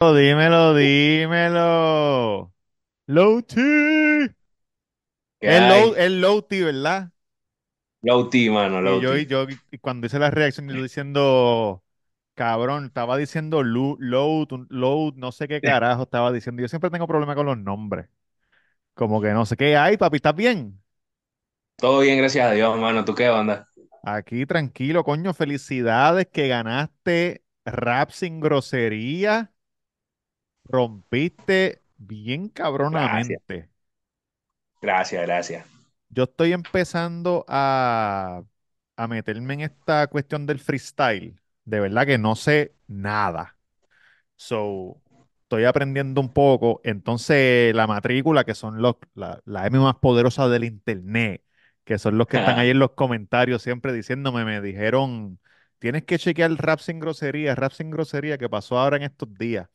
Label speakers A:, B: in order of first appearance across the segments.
A: Dímelo, dímelo. Low T.
B: ¿Qué
A: Es low, es low T, ¿verdad?
B: Low T, mano,
A: Y
B: low
A: yo, y yo, y cuando hice la reacción, yo diciendo, cabrón, estaba diciendo lu- un- load, no sé qué carajo estaba diciendo. Yo siempre tengo problemas con los nombres. Como que no sé qué hay, papi, ¿estás bien?
B: Todo bien, gracias a Dios, mano. ¿Tú qué onda?
A: Aquí tranquilo, coño, felicidades que ganaste rap sin grosería. Rompiste bien cabronamente.
B: gracias, gracias.
A: Yo estoy empezando a, a meterme en esta cuestión del freestyle. De verdad que no sé nada. So, estoy aprendiendo un poco. Entonces, la matrícula, que son los, la, la M más poderosa del internet, que son los que están ahí en los comentarios siempre diciéndome, me dijeron, tienes que chequear rap sin grosería, rap sin grosería, que pasó ahora en estos días.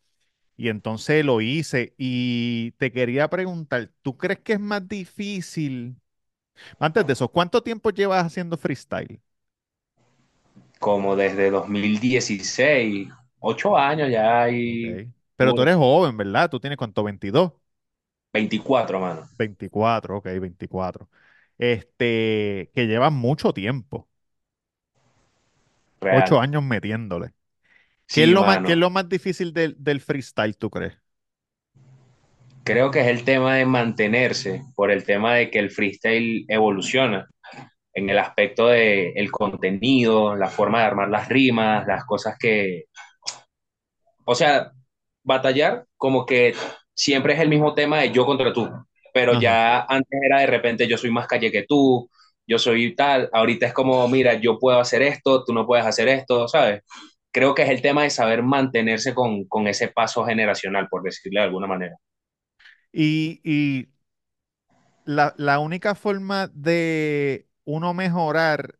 A: Y entonces lo hice y te quería preguntar, ¿tú crees que es más difícil? Antes de eso, ¿cuánto tiempo llevas haciendo freestyle?
B: Como desde 2016, ocho años ya
A: Ok.
B: hay
A: Pero tú eres joven, ¿verdad? ¿Tú tienes cuánto? ¿22?
B: 24, mano.
A: 24, ok, 24. Este, que llevas mucho tiempo, ocho años metiéndole. ¿Qué es lo más, qué es
B: mano.
A: lo más difícil del, del freestyle, tú crees?
B: Creo que es el tema de mantenerse, por el tema de que el freestyle evoluciona en el aspecto de el contenido, la forma de armar las rimas, las cosas que, o sea, batallar como que siempre es el mismo tema de yo contra tú, pero
A: Ajá.
B: ya antes era de repente yo soy más calle que tú, yo soy tal, ahorita es como, mira, yo puedo hacer esto, tú no puedes hacer esto, ¿sabes? Creo que es el tema de saber mantenerse con, con ese paso generacional, por decirle de alguna manera.
A: Y, y la, la única forma de uno mejorar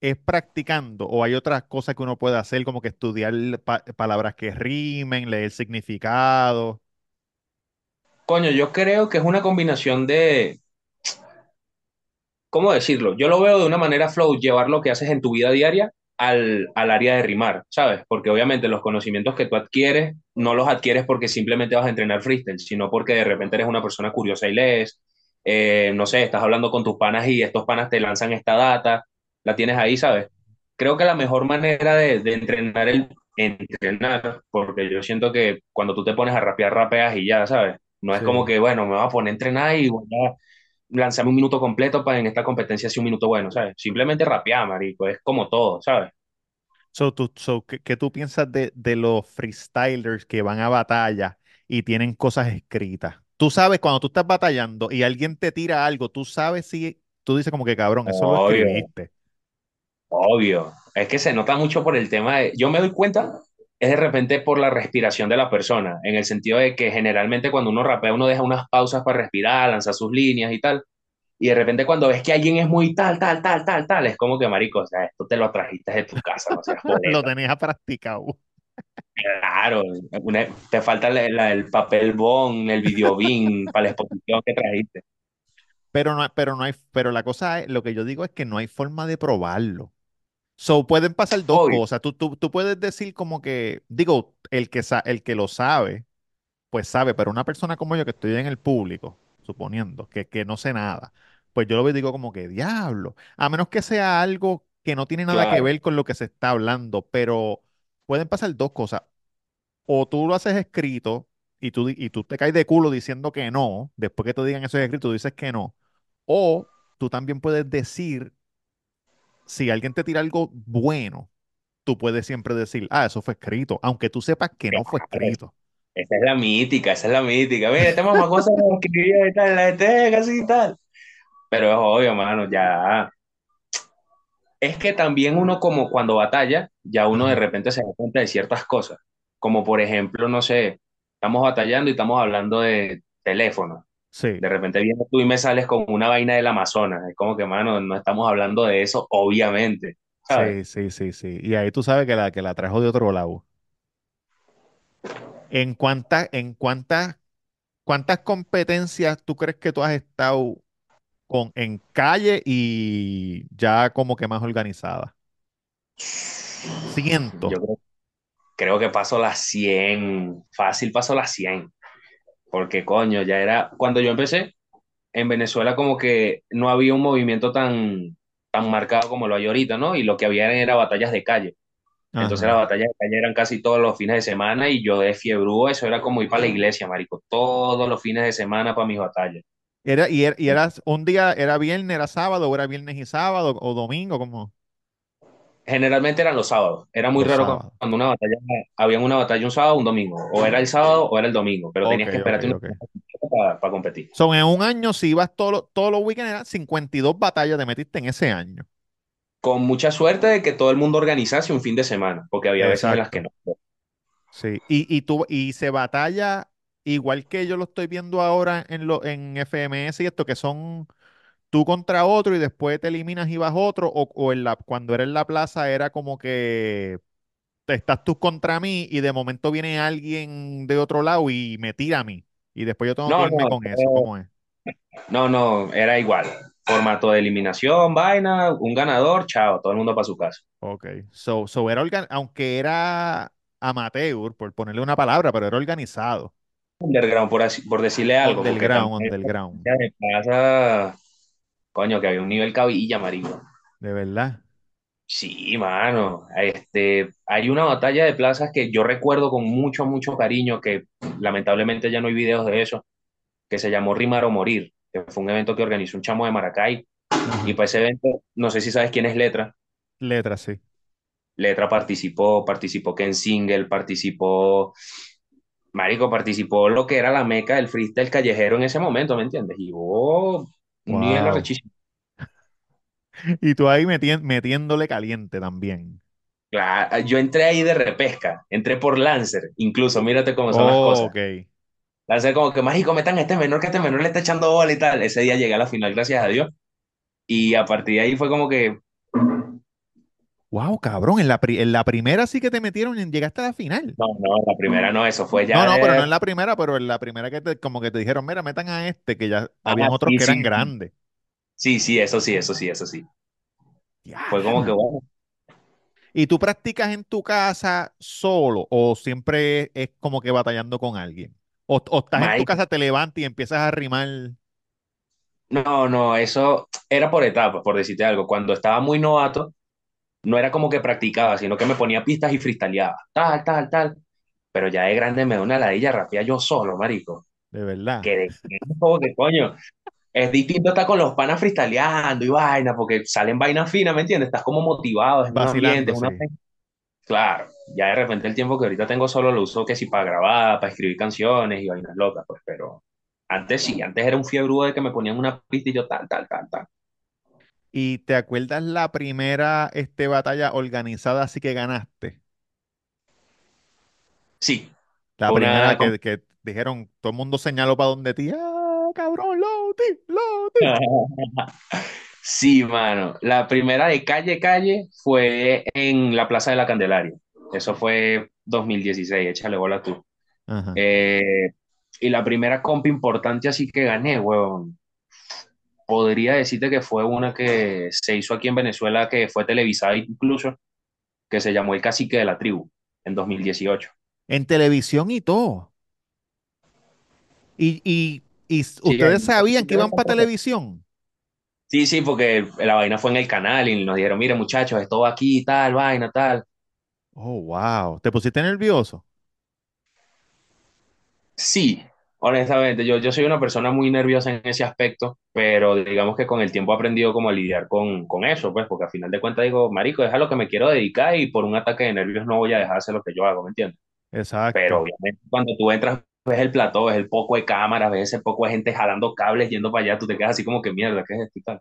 A: es practicando, o hay otras cosas que uno puede hacer, como que estudiar pa- palabras que rimen, leer significado.
B: Coño, yo creo que es una combinación de, ¿cómo decirlo? Yo lo veo de una manera flow, llevar lo que haces en tu vida diaria al, al área de rimar, ¿sabes? Porque obviamente los conocimientos que tú adquieres no los adquieres porque simplemente vas a entrenar freestyle, sino porque de repente eres una persona curiosa y lees, eh, no sé, estás hablando con tus panas y estos panas te lanzan esta data, la tienes ahí, ¿sabes? Creo que la mejor manera de, de entrenar el entrenar, porque yo siento que cuando tú te pones a rapear, rapeas y ya, ¿sabes? No es como
A: Sí.
B: que, bueno, me voy a poner a entrenar y voy a lanzarme un minuto completo para en esta competencia hacer un minuto bueno, ¿sabes? Simplemente rapear, marico, es como todo, ¿sabes?
A: So, tú, so, ¿qué, qué tú piensas de, de los freestylers que van a batalla y tienen cosas escritas? Tú sabes, cuando tú estás batallando y alguien te tira algo, tú sabes si tú dices como que cabrón, eso lo
B: Obvio,
A: escribiste.
B: obvio. Es que se nota mucho por el tema de... Yo me doy cuenta, es de repente por la respiración de la persona, en el sentido de que generalmente cuando uno rapea uno deja unas pausas para respirar, lanzar sus líneas y tal. Y de repente cuando ves que alguien es muy tal, tal, tal, tal, tal, es como que, marico, o sea, esto te lo trajiste de tu casa, no seas
A: Lo tenías practicado.
B: Claro, una- te falta la- la- el papel bond, el videobin para la exposición que trajiste.
A: Pero no, pero no hay, pero la cosa es, lo que yo digo es que no hay forma de probarlo. So, pueden pasar dos
B: Obvio,
A: cosas. Tú, tú, tú puedes decir como que, digo, el que, sa- el que lo sabe, pues sabe, pero una persona como yo que estoy en el público, suponiendo que, que no sé nada, pues yo lo digo como que diablo, a menos que sea algo que no tiene nada que ver con lo que se está hablando, pero pueden pasar dos cosas. O tú lo haces escrito y tú, y tú te caes de culo diciendo que no, después que te digan eso escrito, tú dices que no. O tú también puedes decir, si alguien te tira algo bueno, tú puedes siempre decir, ah, eso fue escrito, aunque tú sepas que no fue escrito.
B: Esa es la mítica, esa es la mítica. Mira, este mamacosa lo escribía y tal, la gente así y tal. Pero es obvio, mano, ya. Es que también uno como cuando batalla, ya uno de repente se da cuenta de ciertas cosas. Como por ejemplo, no sé, estamos batallando y estamos hablando de teléfono.
A: Sí.
B: De repente vienes tú y me sales con una vaina del Amazonas. Es como que, mano, no estamos hablando de eso, obviamente, ¿sabes?
A: Sí, sí, sí, sí. Y ahí tú sabes que la, que la trajo de otro lado. ¿En cuántas, en cuántas, cuántas competencias tú crees que tú has estado con, en calle y ya como que más organizada?
B: Yo
A: Cientos.
B: creo. creo que paso las 100 fácil paso las cien porque coño, ya era, cuando yo empecé, en Venezuela como que no había un movimiento tan, tan marcado como lo hay ahorita, ¿no? Y lo que había era batallas de calle. Entonces las batallas de calle eran casi todos los fines de semana y yo de fiebrúo, eso era como ir para la iglesia, marico, todos los fines de semana para mis batallas.
A: Era, y, er- y eras un día, era viernes, era sábado, o era viernes y sábado, o domingo, como
B: Generalmente eran los sábados, era muy
A: los
B: raro
A: sábados.
B: cuando una batalla, había una batalla un sábado o un domingo, o era el sábado o era el domingo, pero tenías que esperarte una
A: ok.
B: semana para competir.
A: Son en un año, si ibas todos los todos los weekends, eran 52 batallas te metiste en ese año.
B: Con mucha suerte de que todo el mundo organizase un fin de semana, porque había veces en las que no.
A: Sí. Y, y, tú, y se batalla igual que yo lo estoy viendo ahora en, lo, en FMS y esto, que son tú contra otro y después te eliminas y vas otro, o, o en la, cuando era en la plaza era como que estás tú contra mí y de momento viene alguien de otro lado y me tira a mí. Y después yo tengo que
B: No,
A: irme
B: no,
A: con eso. ¿Cómo es?
B: no, no, era igual. Formato de eliminación, vaina, un ganador, chao, todo el mundo para su casa.
A: Ok. So, so era organ- aunque era amateur, por ponerle una palabra, pero era organizado.
B: Underground, por, así- por decirle algo,
A: Underground, underground.
B: me pasa, coño, que había un nivel cabilla, marico.
A: De verdad.
B: Sí, mano. Este, hay una batalla de plazas que yo recuerdo con mucho, mucho cariño, que lamentablemente ya no hay videos de eso, que se llamó Rimar o Morir, que fue un evento que organizó un chamo de Maracay. Y para ese evento, no sé si sabes quién es Letra.
A: Letras, sí.
B: Letra participó, participó Ken Single, participó, Marico, participó lo que era la meca del freestyle callejero en ese momento, ¿me entiendes? Y hubo un nivel
A: Wow.
B: arrechísimo.
A: Y tú ahí metien- metiéndole caliente también.
B: Claro, yo entré ahí de repesca, entré por Lancer, incluso, mírate cómo son las cosas.
A: ok.
B: Lancer como que, mágico, metan a este menor que este menor le está echando bola y tal. Ese día llegué a la final, gracias a Dios. Y a partir de ahí fue como que,
A: Wow, cabrón. En la, pri- en la primera sí que te metieron y llegaste a la final.
B: no, no, la primera no, eso fue
A: No,
B: ya
A: no, pero no en la primera, pero en la primera que te, como que te dijeron, mira, metan a este, que ya
B: Ah,
A: habían otros
B: sí,
A: que eran
B: sí,
A: grandes.
B: sí, sí, eso sí, eso sí, eso sí. Fue como que, bueno,
A: ¿Y tú practicas en tu casa solo o siempre es como que batallando con alguien? O, o estás en tu casa, te levantas y empiezas a rimar.
B: no, no, eso era por etapas, por decirte algo. Cuando estaba muy novato, no era como que practicaba, sino que me ponía pistas y freestyleaba, tal, tal, tal. Pero ya de grande me da una ladilla rapía yo solo, marico.
A: De verdad.
B: Que de, como que coño, es distinto estar con los panas freestyleando y vaina, porque salen vainas finas, ¿me entiendes? Estás como motivado, es un ambiente, una...
A: sí.
B: Claro, ya de repente el tiempo que ahorita tengo solo lo uso que si para grabar, para escribir canciones y vainas locas, pues, pero antes sí, antes era un fiebre de que me ponían una pista y yo tal, tal, tal, tal.
A: ¿Y te acuerdas la primera este, batalla organizada así que ganaste?
B: Sí,
A: La primera que, que dijeron, todo el mundo señaló para donde ti. ¡Ah, cabrón, Loti, Loti!
B: Sí, mano. La primera de calle, calle fue en la Plaza de la Candelaria. Eso fue 2016, échale bola tú. Eh, y la primera compa importante así que gané, weón. Podría decirte que fue una que se hizo aquí en Venezuela, que fue televisada incluso, que se llamó El Cacique de la Tribu, en 2018.
A: En televisión y todo. Y, y, y
B: Sí,
A: ustedes sabían que iban para televisión.
B: sí, sí, porque la vaina fue en el canal y nos dijeron, mire muchachos, esto va aquí, tal, vaina, tal.
A: Oh, wow. ¿Te pusiste nervioso?
B: Sí, honestamente, yo, yo soy una persona muy nerviosa en ese aspecto, pero digamos que con el tiempo he aprendido como a lidiar con, con eso, pues, porque al final de cuentas digo, marico, deja lo que me quiero dedicar y por un ataque de nervios no voy a dejar de hacer lo que yo hago, ¿me entiendes? Pero
A: Exacto.
B: obviamente cuando tú entras, ves el plató, ves el poco de cámaras, ves ese poco de gente jalando cables yendo para allá, tú te quedas así como que mierda, ¿qué es esto y tal?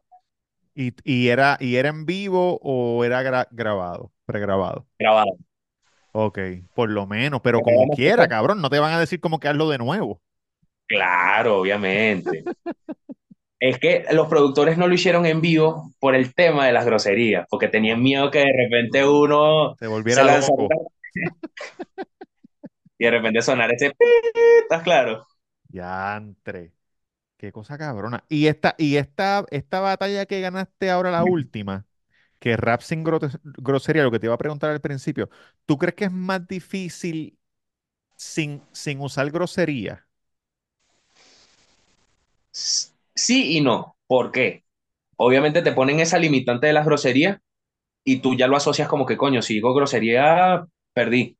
A: ¿Y, y era, y era en vivo o era gra- grabado, pregrabado?
B: Grabado.
A: Ok, por lo menos, pero
B: Pero
A: como quiera, cabrón, no te van a decir como que hazlo de nuevo.
B: Claro, obviamente. Es que los productores no lo hicieron en vivo por el tema de las groserías, porque tenían miedo que de repente uno
A: Se
B: se
A: volviera
B: lanzara
A: loco.
B: y de repente sonara ese ¿estás claro?
A: Yantre. Qué cosa cabrona. Y esta, y esta, esta batalla que ganaste ahora, la última, que rap sin gro- grosería, lo que te iba a preguntar al principio, ¿tú crees que es más difícil sin, sin usar grosería?
B: Sí y no. ¿Por qué? Obviamente te ponen esa limitante de las groserías y tú ya lo asocias como que, coño, si digo grosería, perdí.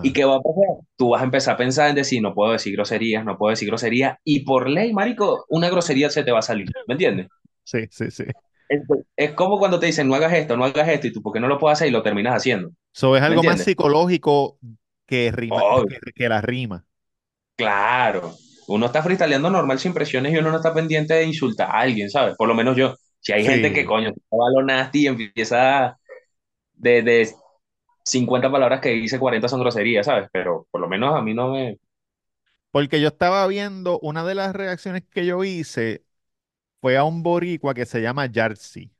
B: ¿Y qué va a pasar? Tú vas a empezar a pensar en decir, no puedo decir groserías, no puedo decir groserías, y por ley, marico, una grosería se te va a salir, ¿me entiendes?
A: Sí, sí, sí.
B: Es, es como cuando te dicen, no hagas esto, no hagas esto, y tú, ¿por qué no lo puedes hacer? Y lo terminas haciendo,
A: So, es
B: ¿me
A: algo más psicológico que rima, que, que la rima.
B: claro. Uno está freestyleando normal sin presiones y uno no está pendiente de insultar a alguien, ¿sabes? Por lo menos yo. Si hay gente que, coño, va a lo nasty y empieza de, de 50 palabras que dice 40 son groserías, ¿sabes? Pero por lo menos a mí no me...
A: porque yo estaba viendo, una de las reacciones que yo hice fue a un boricua que se llama Yartzi.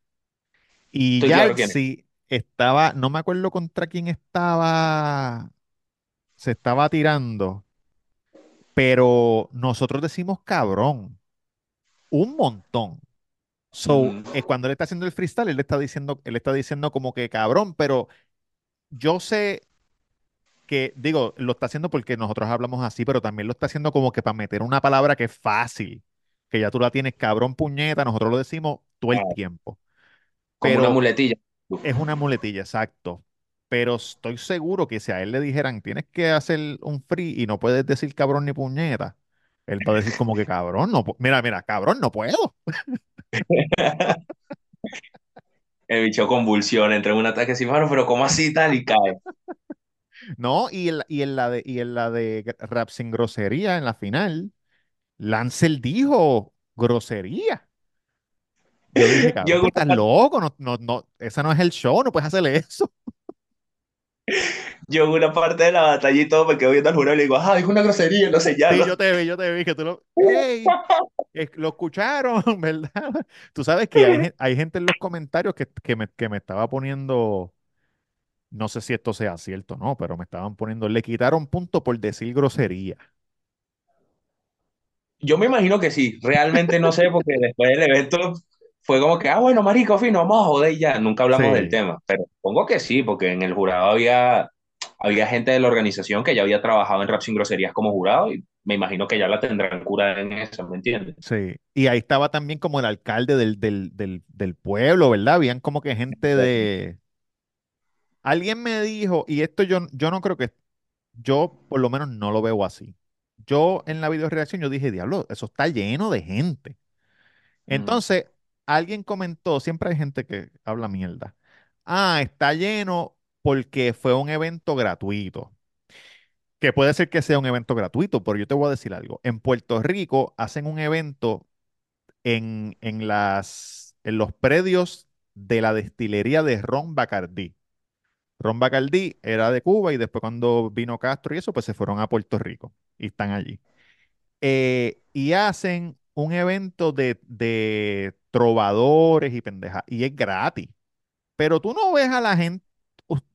A: Y
B: es.
A: Yartzi estaba, no me acuerdo contra quién estaba, se estaba tirando, pero nosotros decimos cabrón, un montón. So, eh, cuando él está haciendo el freestyle, él está diciendo, él está diciendo como que cabrón, pero yo sé que, digo, lo está haciendo porque nosotros hablamos así, pero también lo está haciendo como que para meter una palabra que es fácil, que ya tú la tienes cabrón, puñeta, nosotros lo decimos todo el tiempo,
B: Como una
A: pero
B: muletilla.
A: es una muletilla, exacto. Pero estoy seguro que si a él le dijeran, tienes que hacer un free y no puedes decir cabrón ni puñeta, él va a decir como que cabrón, no, mira, mira, cabrón, no puedo.
B: El bicho convulsiona, entra en un ataque así, mano, pero ¿cómo así tal? Y cae.
A: No, y en, la- y en la de, y en la de rap sin grosería, en la final, Lancel dijo grosería. Yo dije,
B: Yo
A: cabrón,
B: una
A: estás loco, no, no, no, ese no es el show, no puedes hacerle eso.
B: Yo en una parte de la batalla y todo me quedo viendo al jurado y le digo, ah, dijo una grosería, lo
A: Sí,
B: señalo.
A: yo te vi, yo te vi, que tú lo, ¡ey! es- Lo escucharon, ¿verdad? Tú sabes que hay gente en los comentarios que, que me, que me estaba poniendo, no sé si esto sea cierto o no, pero me estaban poniendo, le quitaron punto por decir grosería.
B: Yo me imagino que sí, realmente no sé, porque después del evento fue como que, ah, bueno, marico, fino, vamos a joder ya, nunca hablamos del tema, pero supongo que sí, porque en el jurado había, había gente de la organización que ya había trabajado en Rap Sin Groserías como jurado y me imagino que ya la tendrán cura en eso, ¿me entiendes?
A: sí. Y ahí estaba también como el alcalde del, del, del, del pueblo, ¿verdad? Habían como que gente de... Alguien me dijo, y esto yo, yo no creo que, yo por lo menos no lo veo así. Yo en la video reacción yo dije, diablo, eso está lleno de gente.
B: Mm,
A: Entonces, alguien comentó, siempre hay gente que habla mierda. Ah, está lleno porque fue un evento gratuito. Que puede ser que sea un evento gratuito, pero yo te voy a decir algo. En Puerto Rico hacen un evento en, en las, en los predios de la destilería de Ron Bacardí. Ron Bacardí era de Cuba y después cuando vino Castro y eso, pues se fueron a Puerto Rico y están allí. Eh, y hacen un evento de, de trovadores y pendejas y es gratis. Pero tú no ves a la gente,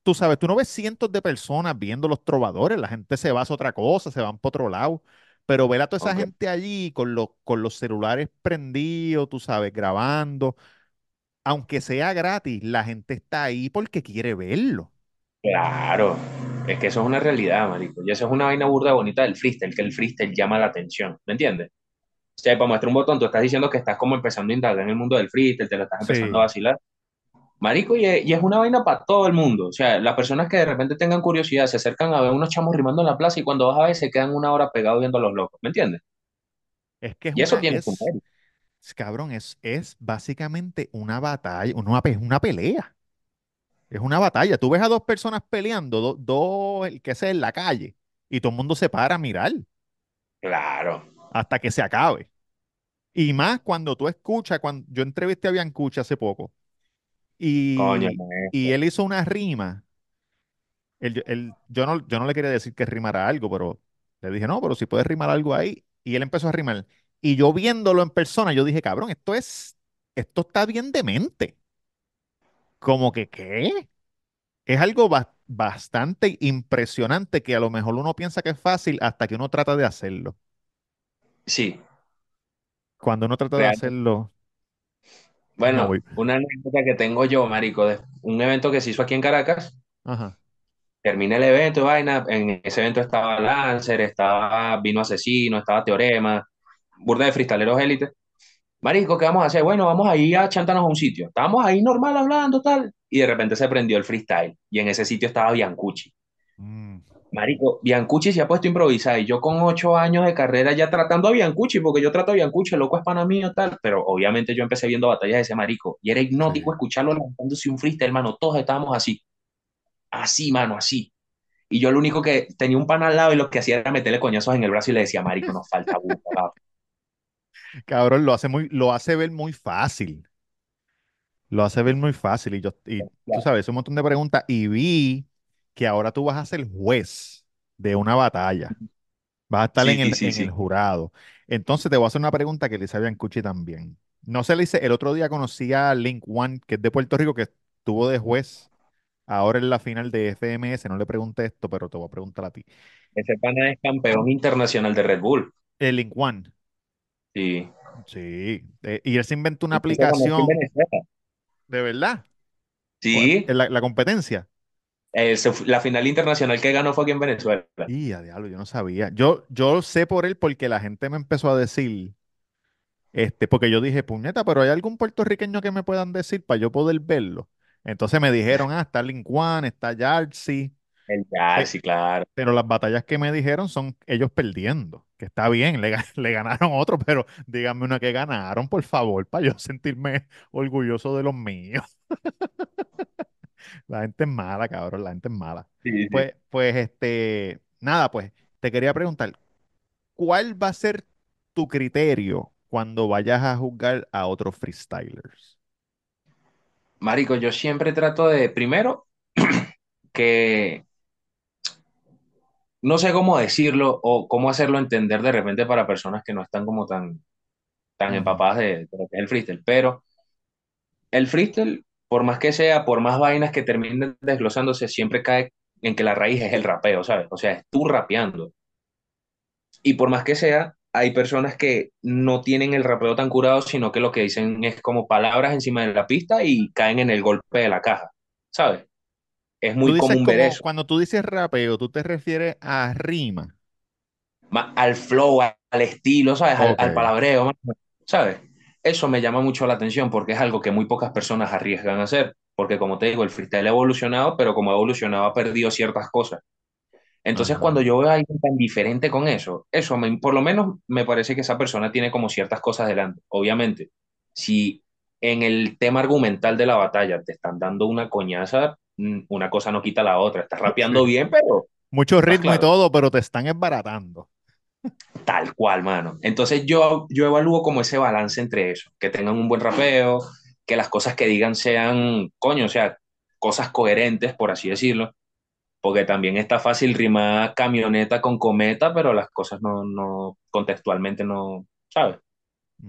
A: tú sabes, tú no ves cientos de personas viendo los trovadores, la gente se va a otra cosa, se van por otro lado. Pero ver a toda esa gente allí con los, con los celulares prendidos, tú sabes, grabando, aunque sea gratis, la gente está ahí porque quiere verlo.
B: claro, es que eso es una realidad, marico, y eso es una vaina burda bonita del freestyle, que el freestyle llama la atención, ¿me entiendes? O sea, para muestra un botón, tú estás diciendo que estás como empezando a indagar en el mundo del freestyle, te lo estás empezando a vacilar. Marico, y es, y es una vaina para todo el mundo. O sea, las personas que de repente tengan curiosidad se acercan a ver unos chamos rimando en la plaza y cuando vas a ver se quedan una hora pegados viendo a los locos, ¿me entiendes?
A: es que es
B: Y eso
A: una,
B: tiene su
A: es, cabrón, es, es básicamente una batalla, una, una pelea. Es una batalla. Tú ves a dos personas peleando, do- dos, el que sea en la calle, y todo el mundo se para a mirar
B: Claro,
A: hasta que se acabe. Y más cuando tú escuchas, cuando yo entrevisté a Biancucci hace poco,
B: coño,
A: y, y él hizo una rima. Él- él- yo no, yo no le quería decir que rimara algo, pero le dije, no, pero si puedes rimar algo ahí. Y él empezó a rimar. Y yo viéndolo en persona, yo dije, cabrón, esto es, esto está bien demente. Como que, ¿qué? Es algo bas- bastante impresionante que a lo mejor uno piensa que es fácil hasta que uno trata de hacerlo.
B: Sí,
A: Cuando uno trata de hacerlo, No,
B: Bueno,
A: voy.
B: una anécdota que tengo yo, marico, de un evento que se hizo aquí en Caracas.
A: Ajá.
B: Terminé el evento, vaina. En ese evento estaba Lancer, estaba Vino Asesino, estaba Teorema, burda de freestaleros élite. Marico, ¿qué vamos a hacer? Bueno, vamos a ir a chantarnos a un sitio. Estábamos ahí normal hablando, tal. Y de repente se prendió el freestyle. Y en ese sitio estaba Biancucci.
A: Mm,
B: Marico, Biancucci se ha puesto a improvisar. Y yo con ocho años de carrera ya tratando a Biancucci, porque yo trato a Biancucci, el loco es pana mío, tal. Pero obviamente yo empecé viendo batallas de ese marico. Y era
A: sí.
B: hipnótico escucharlo lanzándose un freestyle, hermano. Todos estábamos así. Así, mano, así. Y yo lo único que tenía un pan al lado y lo que hacía era meterle coñazos en el brazo y le decía, marico, nos falta burda,
A: Cabrón, lo hace muy, lo hace ver muy fácil. Lo hace ver muy fácil. Y yo, y tú sabes, un montón de preguntas. Y vi que ahora tú vas a ser juez de una batalla. Vas a estar en el,
B: sí,
A: en el
B: sí.
A: jurado. Entonces te voy a hacer una pregunta que le hice a Biancucci también. No se le hice, el otro día conocí a Link One, que es de Puerto Rico, que estuvo de juez ahora en la final de FMS. No le pregunté esto, pero te voy a preguntar a ti.
B: Ese pana es campeón internacional de Red Bull.
A: El Link One.
B: Sí.
A: Sí. eh, y él se inventó una aplicación, de verdad,
B: Sí.
A: la competencia.
B: Eh, se la final internacional que ganó fue aquí en Venezuela.
A: Y a diablo, yo no sabía. Yo, yo sé por él porque la gente me empezó a decir, este, porque yo dije, puñeta, pero ¿hay algún puertorriqueño que me puedan decir para yo poder verlo? Entonces me dijeron, ah, está One, está Yardley,
B: El sí, claro.
A: pero las batallas que me dijeron son ellos perdiendo, que está bien, le, le ganaron otro, pero díganme una que ganaron, por favor, para yo sentirme orgulloso de los míos. La gente es mala, cabrón, la gente es mala.
B: Sí, sí.
A: Pues, pues, este, nada, pues, te quería preguntar, ¿cuál va a ser tu criterio cuando vayas a juzgar a otros freestylers?
B: Marico, yo siempre trato de, primero, que no sé cómo decirlo o cómo hacerlo entender de repente para personas que no están como tan, tan empapadas de, de lo que es el freestyle, pero el freestyle, por más que sea, por más vainas que terminen desglosándose, siempre cae en que la raíz es el rapeo, ¿sabes? O sea, es tú rapeando. Y por más que sea, hay personas que no tienen el rapeo tan curado, sino que lo que dicen es como palabras encima de la pista y caen en el golpe de la caja, ¿sabes? Es muy común ver eso.
A: cuando tú dices rapeo, tú te refieres a rima.
B: Ma- Al flow, al estilo, ¿sabes? Al, al palabreo, ¿sabes? Eso me llama mucho la atención porque es algo que muy pocas personas arriesgan a hacer. Porque como te digo, el freestyle ha evolucionado, pero como ha evolucionado ha perdido ciertas cosas. Entonces,
A: Ajá.
B: cuando yo veo a alguien tan diferente con eso, eso me- por lo menos me parece que esa persona tiene como ciertas cosas delante. Obviamente, si en el tema argumental de la batalla te están dando una coñaza, mm, una cosa no quita la otra. Estás rapeando
A: Sí.
B: bien, pero
A: Mucho ritmo y todo, pero te están esbaratando.
B: Tal cual, mano. Entonces yo, yo evalúo como ese balance entre eso, que tengan un buen rapeo, que las cosas que digan sean, coño, o sea, cosas coherentes, por así decirlo porque también está fácil rimar camioneta con cometa, pero las cosas no, no, contextualmente no, ¿sabes?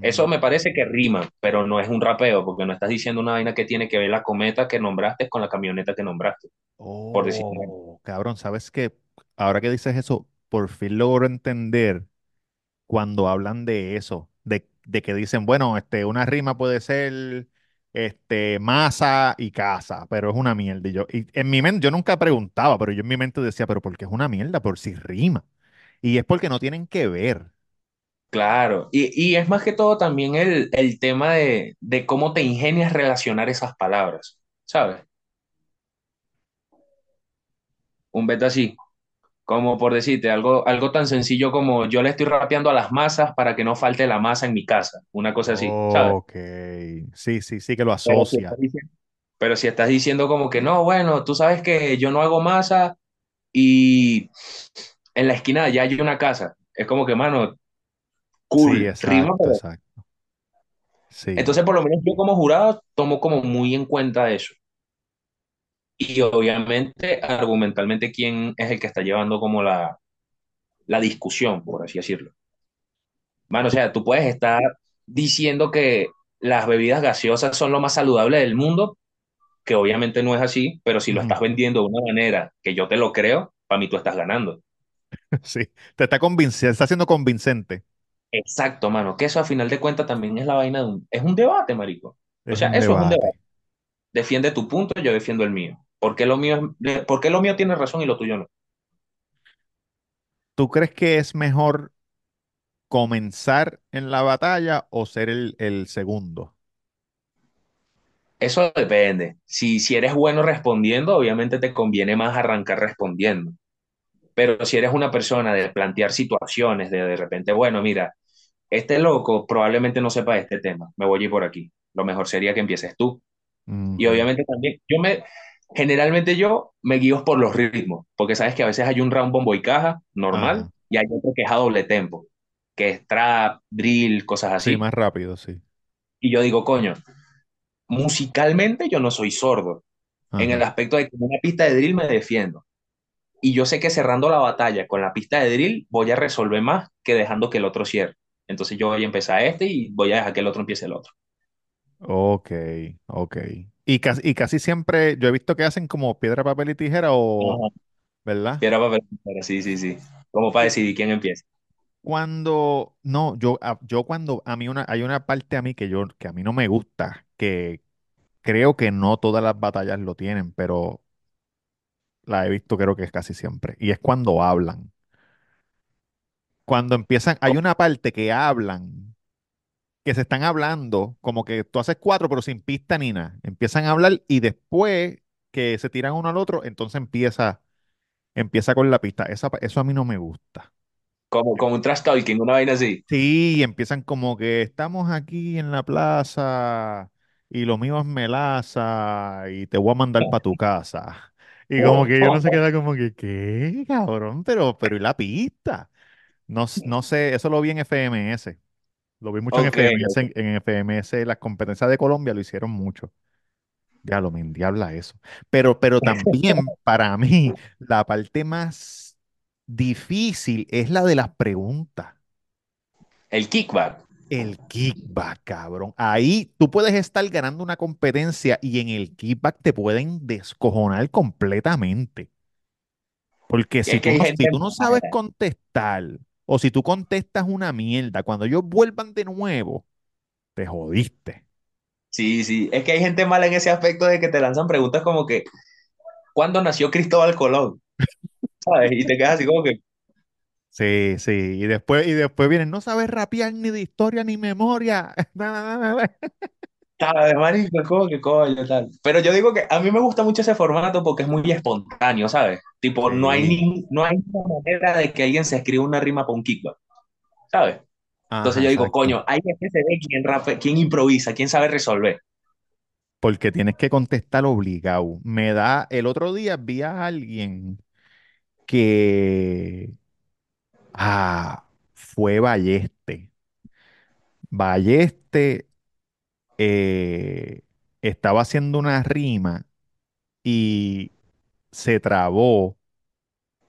B: Eso me parece que rima, pero no es un rapeo, porque no estás diciendo una vaina que tiene que ver la cometa que nombraste con la camioneta que nombraste, por decir algo.
A: Oh, cabrón, ¿sabes qué? Ahora que dices eso, por fin logro entender cuando hablan de eso, de, de que dicen, bueno, este, una rima puede ser este, masa y casa, pero es una mierda. Y yo, y en mi mente, yo nunca preguntaba, pero yo en mi mente decía, pero ¿por qué es una mierda? Por si rima. Y es porque no tienen que ver.
B: Claro, y, y es más que todo también el, el tema de, de cómo te ingenias relacionar esas palabras, ¿sabes? Un beta así. Como por decirte, algo, algo tan sencillo como yo le estoy rapeando a las masas para que no falte la masa en mi casa, una cosa así, ¿sabes?
A: Ok, sí, sí, sí que lo
B: Pero si estás
A: asocia.
B: diciendo, pero si estás diciendo como que no, bueno, tú sabes que yo no hago masa y en la esquina ya hay una casa, es como que, mano,
A: Sí,
B: cool, rima,
A: exacto,
B: pero...
A: exacto. Sí.
B: Entonces, por lo menos yo como jurado tomo como muy en cuenta eso. Y obviamente, argumentalmente, quién es el que está llevando como la, la discusión, por así decirlo. Mano, o sea, tú puedes estar diciendo que las bebidas gaseosas son lo más saludable del mundo, que obviamente no es así, pero si lo estás vendiendo de una manera que yo te lo creo, para mí tú estás ganando.
A: Sí, te está convenciendo, está siendo convincente.
B: Exacto, mano, que eso a final de cuentas también es la vaina de un, es un debate, marico. O sea, eso es un debate. Defiende tu punto, yo defiendo el mío. ¿Por qué lo mío, es- por qué lo mío tiene razón y lo tuyo no?
A: ¿Tú crees que es mejor comenzar en la batalla o ser el, el segundo?
B: Eso depende. Si, si eres bueno respondiendo, obviamente te conviene más arrancar respondiendo. Pero si eres una persona de plantear situaciones, de de repente, bueno, mira, este loco probablemente no sepa este tema, me voy a ir por aquí. Lo mejor sería que empieces tú. Y obviamente también, yo me, generalmente yo me guío por los ritmos, porque sabes que a veces hay un round bombo y caja normal y hay otro que es a doble tempo, que es trap, drill, cosas
A: Sí,
B: así.
A: más rápido, sí.
B: Y yo digo, coño, musicalmente yo no soy sordo, en el aspecto de que en una pista de drill me defiendo. Y yo sé que cerrando la batalla con la pista de drill voy a resolver más que dejando que el otro cierre. Entonces yo voy a empezar este y voy a dejar que el otro empiece el otro.
A: Ok, ok. Y casi, y casi siempre yo he visto que hacen como piedra, papel y tijera o,
B: Ajá.
A: ¿verdad?
B: Piedra, papel, tijera, sí, sí, sí. Como para
A: Y
B: decidir quién empieza.
A: cuando, no, yo, yo cuando a mí una, hay una parte a mí que yo, que a mí no me gusta, que creo que no todas las batallas lo tienen, pero la he visto creo que es casi siempre. Y es cuando hablan. Cuando empiezan, hay una parte que hablan, que se están hablando, como que tú haces cuatro, pero sin pista ni nada. Empiezan a hablar y después que se tiran uno al otro, entonces empieza, empieza con la pista. Esa, eso a mí no me gusta.
B: Como, como un trash talking, una vaina así.
A: Sí, empiezan como que estamos aquí en la plaza y lo mío es melaza y te voy a mandar para tu casa. Y como que yo no se queda como que, ¿qué, cabrón? Pero, pero ¿y la pista? No, no sé, eso lo vi en FMS. Lo vi mucho en FMS. En, en FMS, las competencias de Colombia lo hicieron mucho. Ya lo me endiabla eso. Pero, pero también para mí, la parte más difícil es la de las preguntas.
B: el kickback.
A: El kickback, cabrón. Ahí tú puedes estar ganando una competencia y en el kickback te pueden descojonar completamente. Porque si tú no, si tú no sabes contestar o si tú contestas una mierda, cuando ellos vuelvan de nuevo, te jodiste.
B: Sí, sí. Es que hay gente mala en ese aspecto de que te lanzan preguntas como que, ¿cuándo nació Cristóbal Colón? ¿Sabes? Y te quedas así como que,
A: Sí, sí. Y después, y después vienen, no sabes rapear ni de historia ni memoria.
B: ¿sabes, marico? Como que coño, tal. Pero yo digo que a mí me gusta mucho ese formato porque es muy espontáneo, ¿sabes? Tipo, no hay ni, no hay manera de que alguien se escriba una rima para un kickback, ¿sabes? Entonces yo digo,
A: exacto.
B: coño, hay que se ve quién rape, quién improvisa, quién sabe resolver.
A: Porque tienes que contestar obligado. Me da, el otro día vi a alguien que, ah, fue Balleste. Balleste eh, estaba haciendo una rima y se trabó,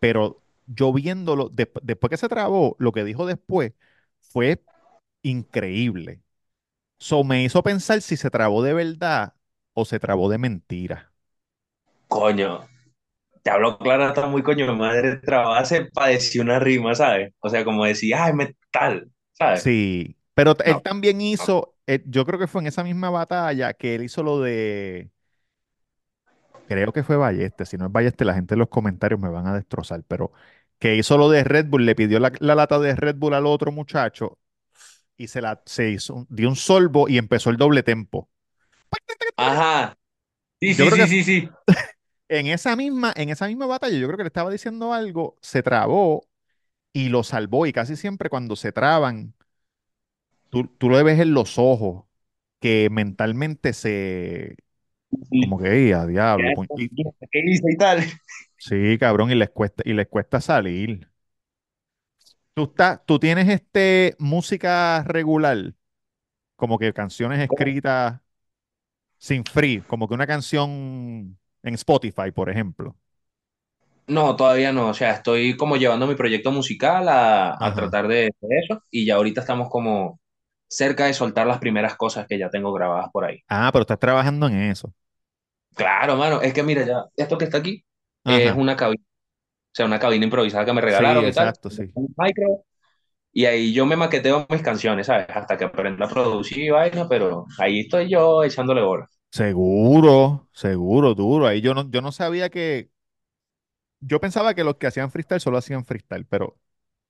A: pero yo viéndolo, desp- después que se trabó, lo que dijo después fue increíble. So me hizo pensar si se trabó de verdad o se trabó de mentira.
B: Coño, te hablo claro, está muy coño madre, trabase para decir una rima, ¿sabes? O sea, como decir, ay, metal, ¿sabes?
A: Sí, pero él también
B: no.
A: Eh, yo creo que fue en esa misma batalla que él hizo lo de, creo que fue Balleste, si no es Balleste la gente en los comentarios me van a destrozar, pero que hizo lo de Red Bull, le pidió la, la lata de Red Bull al otro muchacho y se la se hizo, dio un sorbo y empezó el doble tempo.
B: Ajá, sí,
A: Yo
B: sí,
A: creo
B: sí,
A: que
B: sí, sí.
A: en esa misma, en esa misma batalla, yo creo que le estaba diciendo algo, se trabó y lo salvó. Y casi siempre cuando se traban, tú, tú lo ves en los ojos, que mentalmente se,
B: sí.
A: como que, "Ey, a diablo. pu-". Y,
B: ¿Qué dice y tal?
A: sí, cabrón, y les cuesta, y les cuesta salir. Tú estás, tú tienes este música regular, como que canciones escritas sin free, como que una canción en Spotify, por ejemplo.
B: No, todavía no. O sea, estoy como llevando mi proyecto musical a, a tratar de de eso y ya ahorita estamos como cerca de soltar las primeras cosas que ya tengo grabadas por ahí.
A: Ah, pero estás trabajando en eso.
B: Claro, mano, es que mira, ya, esto que está aquí es una cabina, o sea, una cabina improvisada que me
A: Sí,
B: regalaron y tal.
A: exacto, sí.
B: Un micro Y ahí yo me maqueteo mis canciones, ¿sabes? Hasta que aprenda a producir y vaina, pero ahí estoy yo echándole bola.
A: Seguro, seguro, duro. Ahí yo no, yo no sabía que, yo pensaba que los que hacían freestyle solo hacían freestyle, pero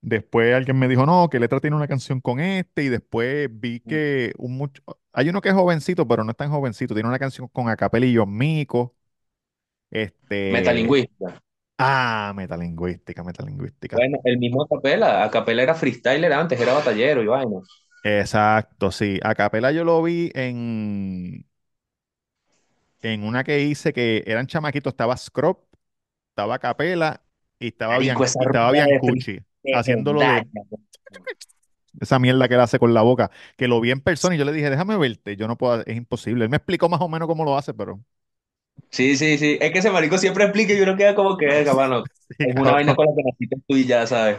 A: después alguien me dijo, no, que Letra tiene una canción con este, y después vi que un mucho, hay uno que es jovencito, pero no es tan jovencito, tiene una canción con Acapella y John Mico, este,
B: Metalingüista.
A: ah, metalingüística, metalingüística.
B: Bueno, el mismo Acapela. Acapela era freestyler antes, era batallero y vaina.
A: Exacto, sí. Acapella yo lo vi en, en una que hice que eran chamaquitos, estaba Scrub, estaba Capela y estaba Bian, estaba Biancucci haciéndolo de esa mierda que él hace con la boca, que lo vi en persona y yo le dije, déjame verte, yo no puedo, es imposible. Él me explicó más o menos cómo lo hace, pero
B: Sí, sí, sí. Es que ese marico siempre explica y uno queda como que, verga, mano.
A: sí,
B: Es una vaina con la que naciste tú y ya, ¿sabes?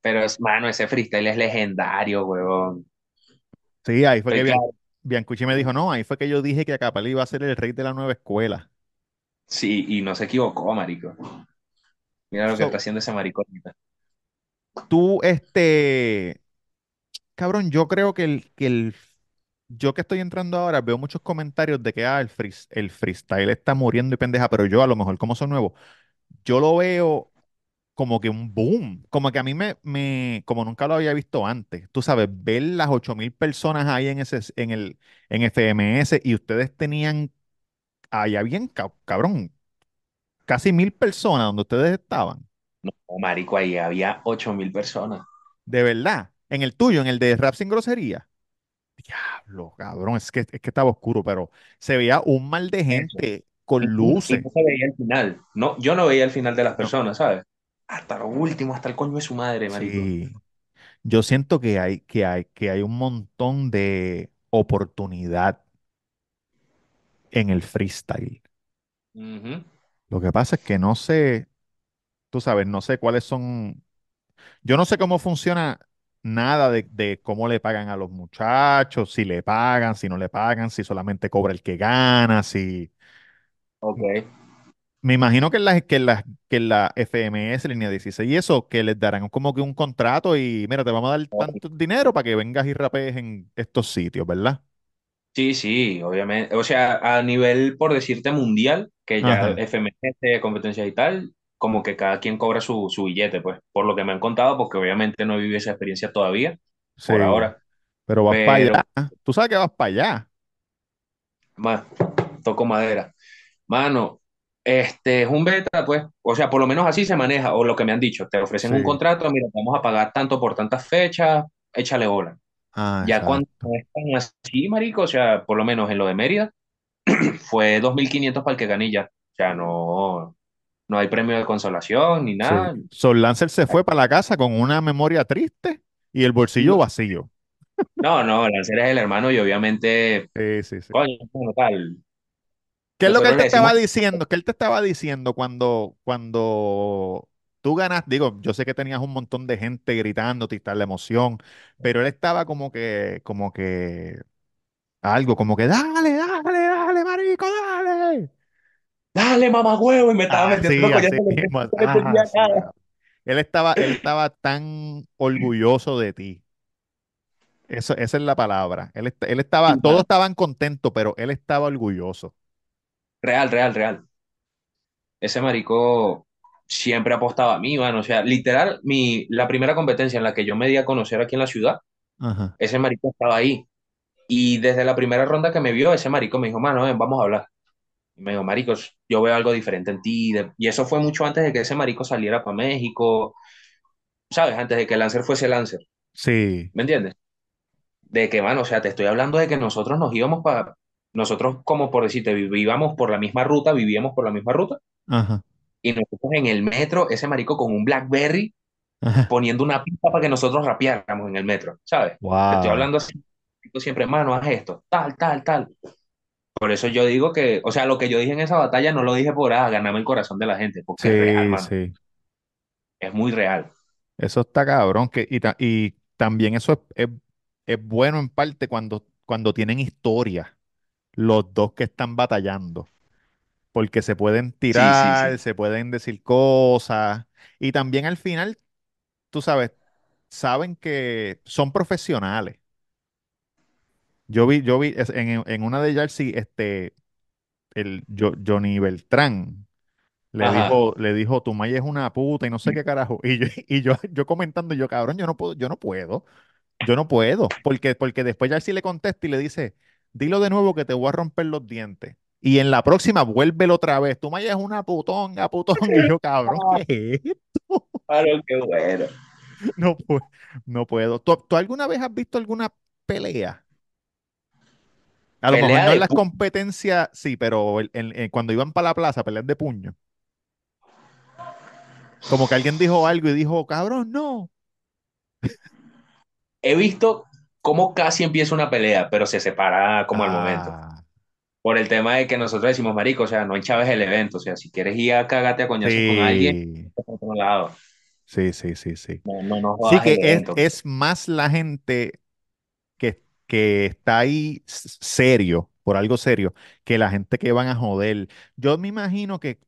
B: Pero es, mano, ese freestyle es legendario, huevón.
A: Sí, ahí fue que
B: Estoy claro.
A: Biancucci me dijo, no, ahí fue que yo dije que Acapella iba a ser el rey de la nueva escuela.
B: Sí, y no se equivocó, marico. Mira lo que está
A: So,
B: haciendo ese marico ahorita.
A: Tú, este, cabrón, yo creo que el, que el yo que estoy entrando ahora veo muchos comentarios de que ah, el, frees- el freestyle está muriendo y pendeja, pero yo a lo mejor como soy nuevo, yo lo veo como que un boom, como que a mí me, me como nunca lo había visto antes, tú sabes, ver las 8000 personas ahí en ese, en el, en FMS y ustedes tenían, allá bien, ca- cabrón, casi mil personas donde ustedes estaban,
B: No, marico, ahí había ocho mil personas.
A: de verdad, en el tuyo, en el de Rap Sin Grosería. Diablo, cabrón, es que, es que estaba oscuro, pero se veía un mal de
B: Eso.
A: gente con
B: Ujú, Y
A: luces.
B: no se veía el final. No, yo no veía el final de las
A: No,
B: personas, ¿sabes? Hasta lo último, hasta el coño de su madre, marico.
A: sí, yo siento que hay, que hay, que hay un montón de oportunidad en el freestyle. Lo que pasa es que no sé, tú sabes, no sé cuáles son, yo no sé cómo funciona nada de, de cómo le pagan a los muchachos, si le pagan, si no le pagan, si solamente cobra el que gana, si...
B: Ok.
A: Me imagino que en la, que en la, que en la FMS, línea 16 y eso, que les darán como que un contrato y mira, te vamos a dar tanto dinero para que vengas y rapees en estos sitios, ¿verdad?
B: Sí, sí, obviamente. O sea, a nivel, por decirte, mundial, que ya
A: Ajá,
B: FMS, competencias y tal, como que cada quien cobra su, su billete, pues, por lo que me han contado, porque obviamente no he vivido esa experiencia todavía, por ahora.
A: pero vas para allá. Tú sabes que vas para allá.
B: más, toco madera. Mano, este es un beta, pues, o sea, por lo menos así se maneja, o lo que me han dicho, te ofrecen un contrato, mira, vamos a pagar tanto por tantas fechas, échale bola.
A: Ah,
B: Ya cuando
A: exacto.
B: no es tan así, marico, o sea, por lo menos en lo de Mérida, fue 2.500 para el que ganilla. O sea, no, no hay premio de consolación ni
A: Sí.
B: nada.
A: Sol Lancer se fue para la casa con una memoria triste y el bolsillo vacío.
B: no, no, Lancer es el hermano y obviamente,
A: Sí, sí, sí.
B: coño, como tal.
A: ¿Qué es lo que él te
B: decimos,
A: estaba diciendo? ¿Qué él te estaba diciendo cuando, cuando tú ganas? Digo, yo sé que tenías un montón de gente gritándote y tal, la emoción, pero él estaba como que, como que, algo, como que, dale, dale. Dale,
B: mamá huevo, y me estaba metiendo
A: así mismo. Él estaba, él estaba tan orgulloso de ti. Eso, esa es la palabra. Él, él estaba,
B: Sí,
A: todos estaban contentos, pero él estaba orgulloso.
B: Real, real, real. Ese marico siempre apostaba a mí, mano. O sea, literal, mi, la primera competencia en la que yo me di a conocer aquí en la ciudad,
A: Ajá.
B: ese marico estaba ahí. Y desde la primera ronda que me vio, ese marico me dijo, mano, ven, vamos a hablar. Me dijo, maricos, yo veo algo diferente en ti. Y eso fue mucho antes de que ese marico saliera para México, ¿sabes? Antes de que Lancer fuese Lancer,
A: Sí.
B: ¿me entiendes? De que, mano, o sea, te estoy hablando de que nosotros nos íbamos para, nosotros como por decirte, vivíamos por la misma ruta, vivíamos por la misma ruta,
A: Ajá.
B: y nosotros en el metro, ese marico con un BlackBerry
A: Ajá.
B: poniendo una pista para que nosotros rapeáramos en el metro, ¿sabes? Te estoy hablando así, siempre, mano, haz esto, tal, tal, tal. Por eso yo digo que, o sea, lo que yo dije en esa batalla no lo dije por ah, ganarme el corazón de la gente, porque es real,
A: Sí,
B: mano.
A: sí.
B: Es muy real.
A: Eso está cabrón. Que, y, ta- y también eso es, es- es bueno en parte cuando, cuando tienen historia, los dos que están batallando. Porque se pueden tirar,
B: sí.
A: se pueden decir cosas. Y también al final, tú sabes, saben que son profesionales. Yo vi, yo vi en, en una de sí, este, el Jo- Johnny Beltrán le
B: Ajá.
A: dijo, le dijo, tu maya es una puta y no sé qué carajo. Y yo, y yo, yo comentando, yo, cabrón, yo no puedo, yo no puedo, yo no puedo. Porque, porque después ya sí le contesta y le dice, dilo de nuevo que te voy a romper los dientes. Y en la próxima vuélvelo otra vez. Tu maya es una putonga, putonga. Y yo, cabrón, ¿qué es esto?
B: Claro, qué bueno.
A: No, no puedo. ¿Tú, tú alguna vez has visto alguna pelea? A lo mejor no en las competencias, sí, pero el- en- cuando iban para la plaza, peleas de puño. Como que alguien dijo algo y dijo, cabrón, no.
B: He visto cómo casi empieza una pelea, pero se separa como al momento.
A: Ah,
B: Por el tema de que nosotros decimos, marico, o sea, no enchaves el evento. O sea, si quieres ir a cagarte a coñazos con alguien, otro lado.
A: sí, sí, sí, sí.
B: No, no, no
A: Sí que es, es más la gente que, está ahí serio, por algo serio, que la gente que van a joder. Yo me imagino que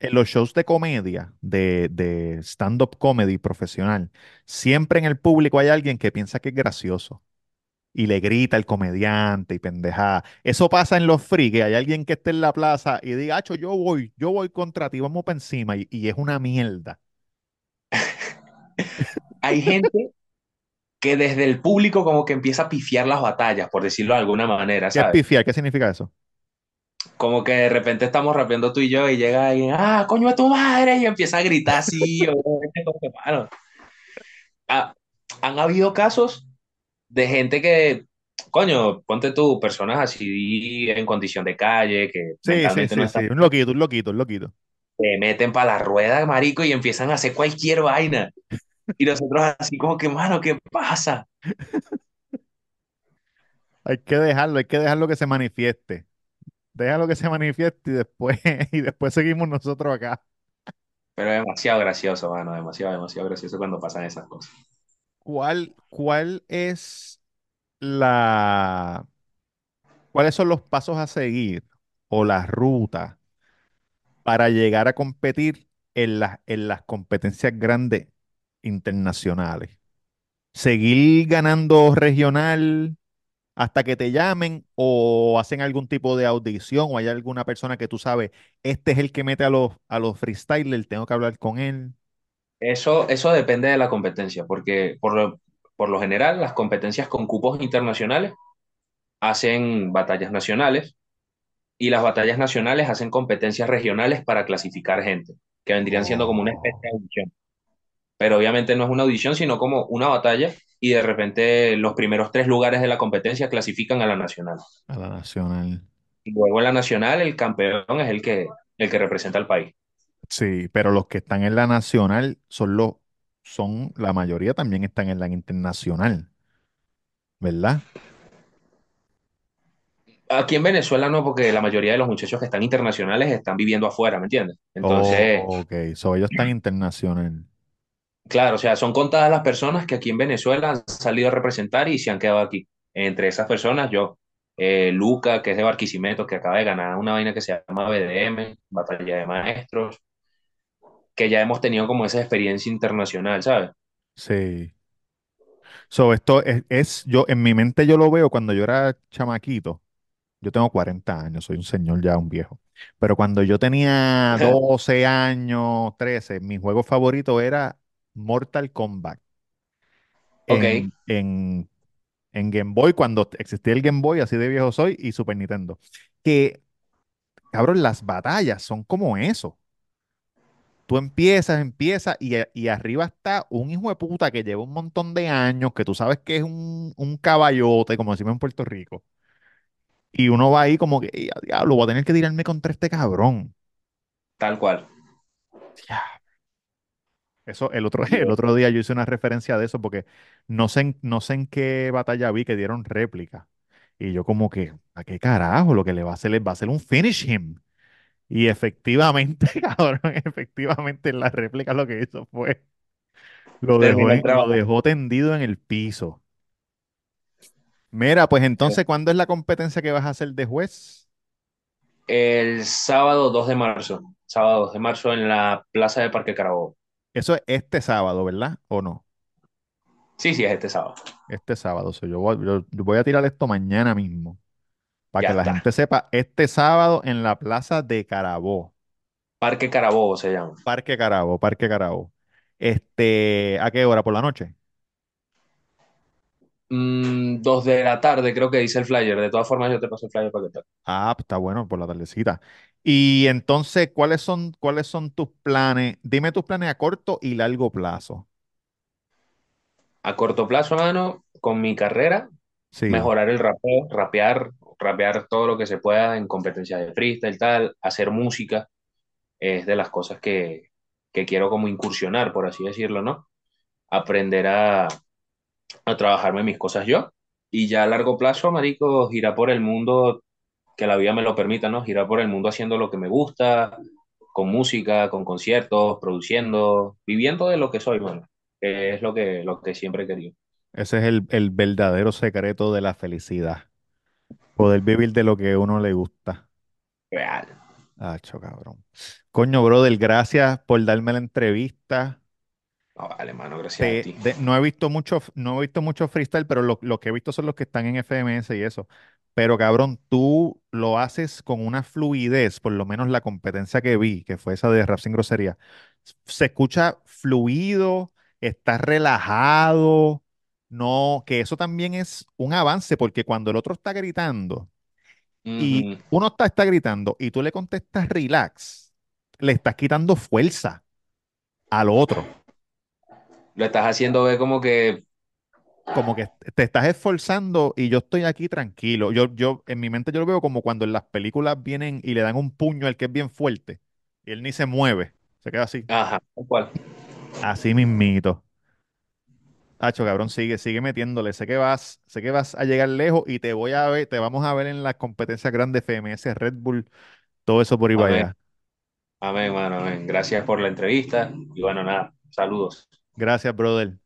A: en los shows de comedia, de, stand-up comedy profesional, siempre en el público hay alguien que piensa que es gracioso. y le grita al comediante y pendeja. Eso pasa en los free, que hay alguien que esté en la plaza y diga, Acho, yo voy, yo voy contra ti, vamos para encima, y es una mierda.
B: Hay gente que desde el público como que empieza a pifiar las batallas, por decirlo de alguna manera,
A: ¿Qué es
B: ¿sabes?
A: pifiar? ¿Qué significa eso?
B: Como que de repente estamos rapeando tú y yo y llega alguien, ah, coño de tu madre, y empieza a gritar así, mano. Ah, han habido casos de gente que, coño, ponte tú, personas así en condición de calle, que
A: Sí, sí,
B: mentalmente no
A: sí, sí,
B: están,
A: un loquito, un loquito, un loquito.
B: se meten para la rueda, marico, y empiezan a hacer cualquier vaina. Y nosotros así como que, mano, ¿qué pasa?
A: Hay que dejarlo, hay que dejarlo que se manifieste. Déjalo que se manifieste y después, y después seguimos nosotros acá.
B: Pero es demasiado gracioso, mano, demasiado, demasiado gracioso cuando pasan esas cosas.
A: ¿Cuál, cuál es la, cuáles son los pasos a seguir o la ruta para llegar a competir en las, en las competencias grandes internacionales. Seguir ganando regional hasta que te llamen o hacen algún tipo de audición o hay alguna persona que tú sabes, este es el que mete a los, a los freestylers, tengo que hablar con él.
B: Eso, eso depende de la competencia, porque por lo, por lo general las competencias con cupos internacionales hacen batallas nacionales y las batallas nacionales hacen competencias regionales para clasificar gente, que vendrían siendo como una especie
A: Oh,
B: de audición. Pero obviamente no es una audición, sino como una batalla y de repente los primeros tres lugares de la competencia clasifican a la nacional.
A: a la nacional.
B: Y luego en la nacional el campeón es el que, el que representa al país.
A: Sí, pero los que están en la nacional son los, son, la mayoría también están en la internacional, ¿verdad?
B: Aquí en Venezuela no, porque la mayoría de los muchachos que están internacionales están viviendo afuera, ¿me entiendes? Entonces,
A: Oh, ok, so ellos están internacional.
B: Claro, o sea, son contadas las personas que aquí en Venezuela han salido a representar y se han quedado aquí. Entre esas personas, yo, eh, Luca, que es de Barquisimeto, que acaba de ganar una vaina que se llama BDM, Batalla de Maestros, que ya hemos tenido como esa experiencia internacional, ¿sabes?
A: Sí. So, esto es, es, yo, en mi mente yo lo veo cuando yo era chamaquito. Yo tengo 40 años, soy un señor ya, un viejo. Pero cuando yo tenía 12 años, 13, mi juego favorito era Mortal Kombat.
B: Ok,
A: En, en, en Game Boy, cuando existía el Game Boy, así de viejo soy, y Super Nintendo. Que, cabrón, las batallas son como eso. Tú empiezas, empiezas, y, y arriba está un hijo de puta que lleva un montón de años, que tú sabes que es un, un caballote, como decimos en Puerto Rico. Y uno va ahí como que, "Ey, a diablo, voy a tener que tirarme contra este cabrón.
B: tal cual.
A: Ya. Eso, el otro, el otro día yo hice una referencia de eso porque no sé, en- no sé en qué batalla vi que dieron réplica. Y yo como que, ¿a qué carajo? Lo que le va a hacer es, va a hacer un finish him. Y efectivamente, cabrón, efectivamente en la réplica lo que hizo fue, lo dejó, en- lo dejó tendido en el piso. Mira, pues entonces, ¿cuándo es la competencia que vas a hacer de juez?
B: El sábado 2 de marzo, sábado 2 de marzo en la plaza de Parque Carabobo.
A: Eso es este sábado, ¿verdad? ¿O no?
B: Sí, sí, es este sábado.
A: Este sábado. So, yo voy, yo- yo voy a tirar esto mañana mismo. Para
B: Ya
A: que la
B: está.
A: gente sepa, este sábado en la plaza de Carabó.
B: Parque Carabobo se llama.
A: Parque Carabó, Parque Carabó. Este, ¿a qué hora? ¿Por la noche?
B: Mm, dos de la tarde, creo que dice el flyer. De todas formas, yo te paso el flyer para que te.
A: Ah, pues está bueno, por la tardecita. Y entonces, ¿cuáles son, cuáles son tus planes? Dime tus planes a corto y largo plazo.
B: A corto plazo, mano, con mi carrera,
A: Sí,
B: mejorar el rapeo, rapear, rapear todo lo que se pueda en competencias de freestyle, tal, hacer música, es de las cosas que, que quiero como incursionar, por así decirlo, ¿no? Aprender a, a trabajarme mis cosas yo. Y ya a largo plazo, marico, girar por el mundo, que la vida me lo permita, ¿no? Girar por el mundo haciendo lo que me gusta, con música, con conciertos, produciendo, viviendo de lo que soy, mano, que es lo que, lo que siempre he querido.
A: ese es el, el verdadero secreto de la felicidad. Poder vivir de lo que a uno le gusta.
B: Real.
A: Acho, cabrón. Coño, brother, gracias por darme la entrevista.
B: No, vale, mano, gracias a ti.
A: de- no he visto mucho, no he visto mucho freestyle, pero lo, lo que he visto son los que están en FMS y eso. Pero cabrón, tú lo haces con una fluidez, por lo menos la competencia que vi, que fue esa de Rap Sin Grosería. Se escucha fluido, estás relajado, no, que eso también es un avance, porque cuando el otro está gritando y uno está, está gritando y tú le contestas relax, le estás quitando fuerza al otro.
B: Lo estás haciendo ver como que,
A: como que te estás esforzando y yo estoy aquí tranquilo. Yo, yo, en mi mente yo lo veo como cuando en las películas vienen y le dan un puño al que es bien fuerte y él ni se mueve, se queda así,
B: ajá, tal cual.
A: así mismito. Hacho, cabrón, sigue, sigue metiéndole. Sé que vas, sé que vas a llegar lejos y te voy a ver, te vamos a ver en las competencias grandes FMS, Red Bull, todo eso por ahí
B: Amén,
A: allá.
B: amén, mano, amén. Gracias por la entrevista y bueno, nada, saludos.
A: Gracias, brother.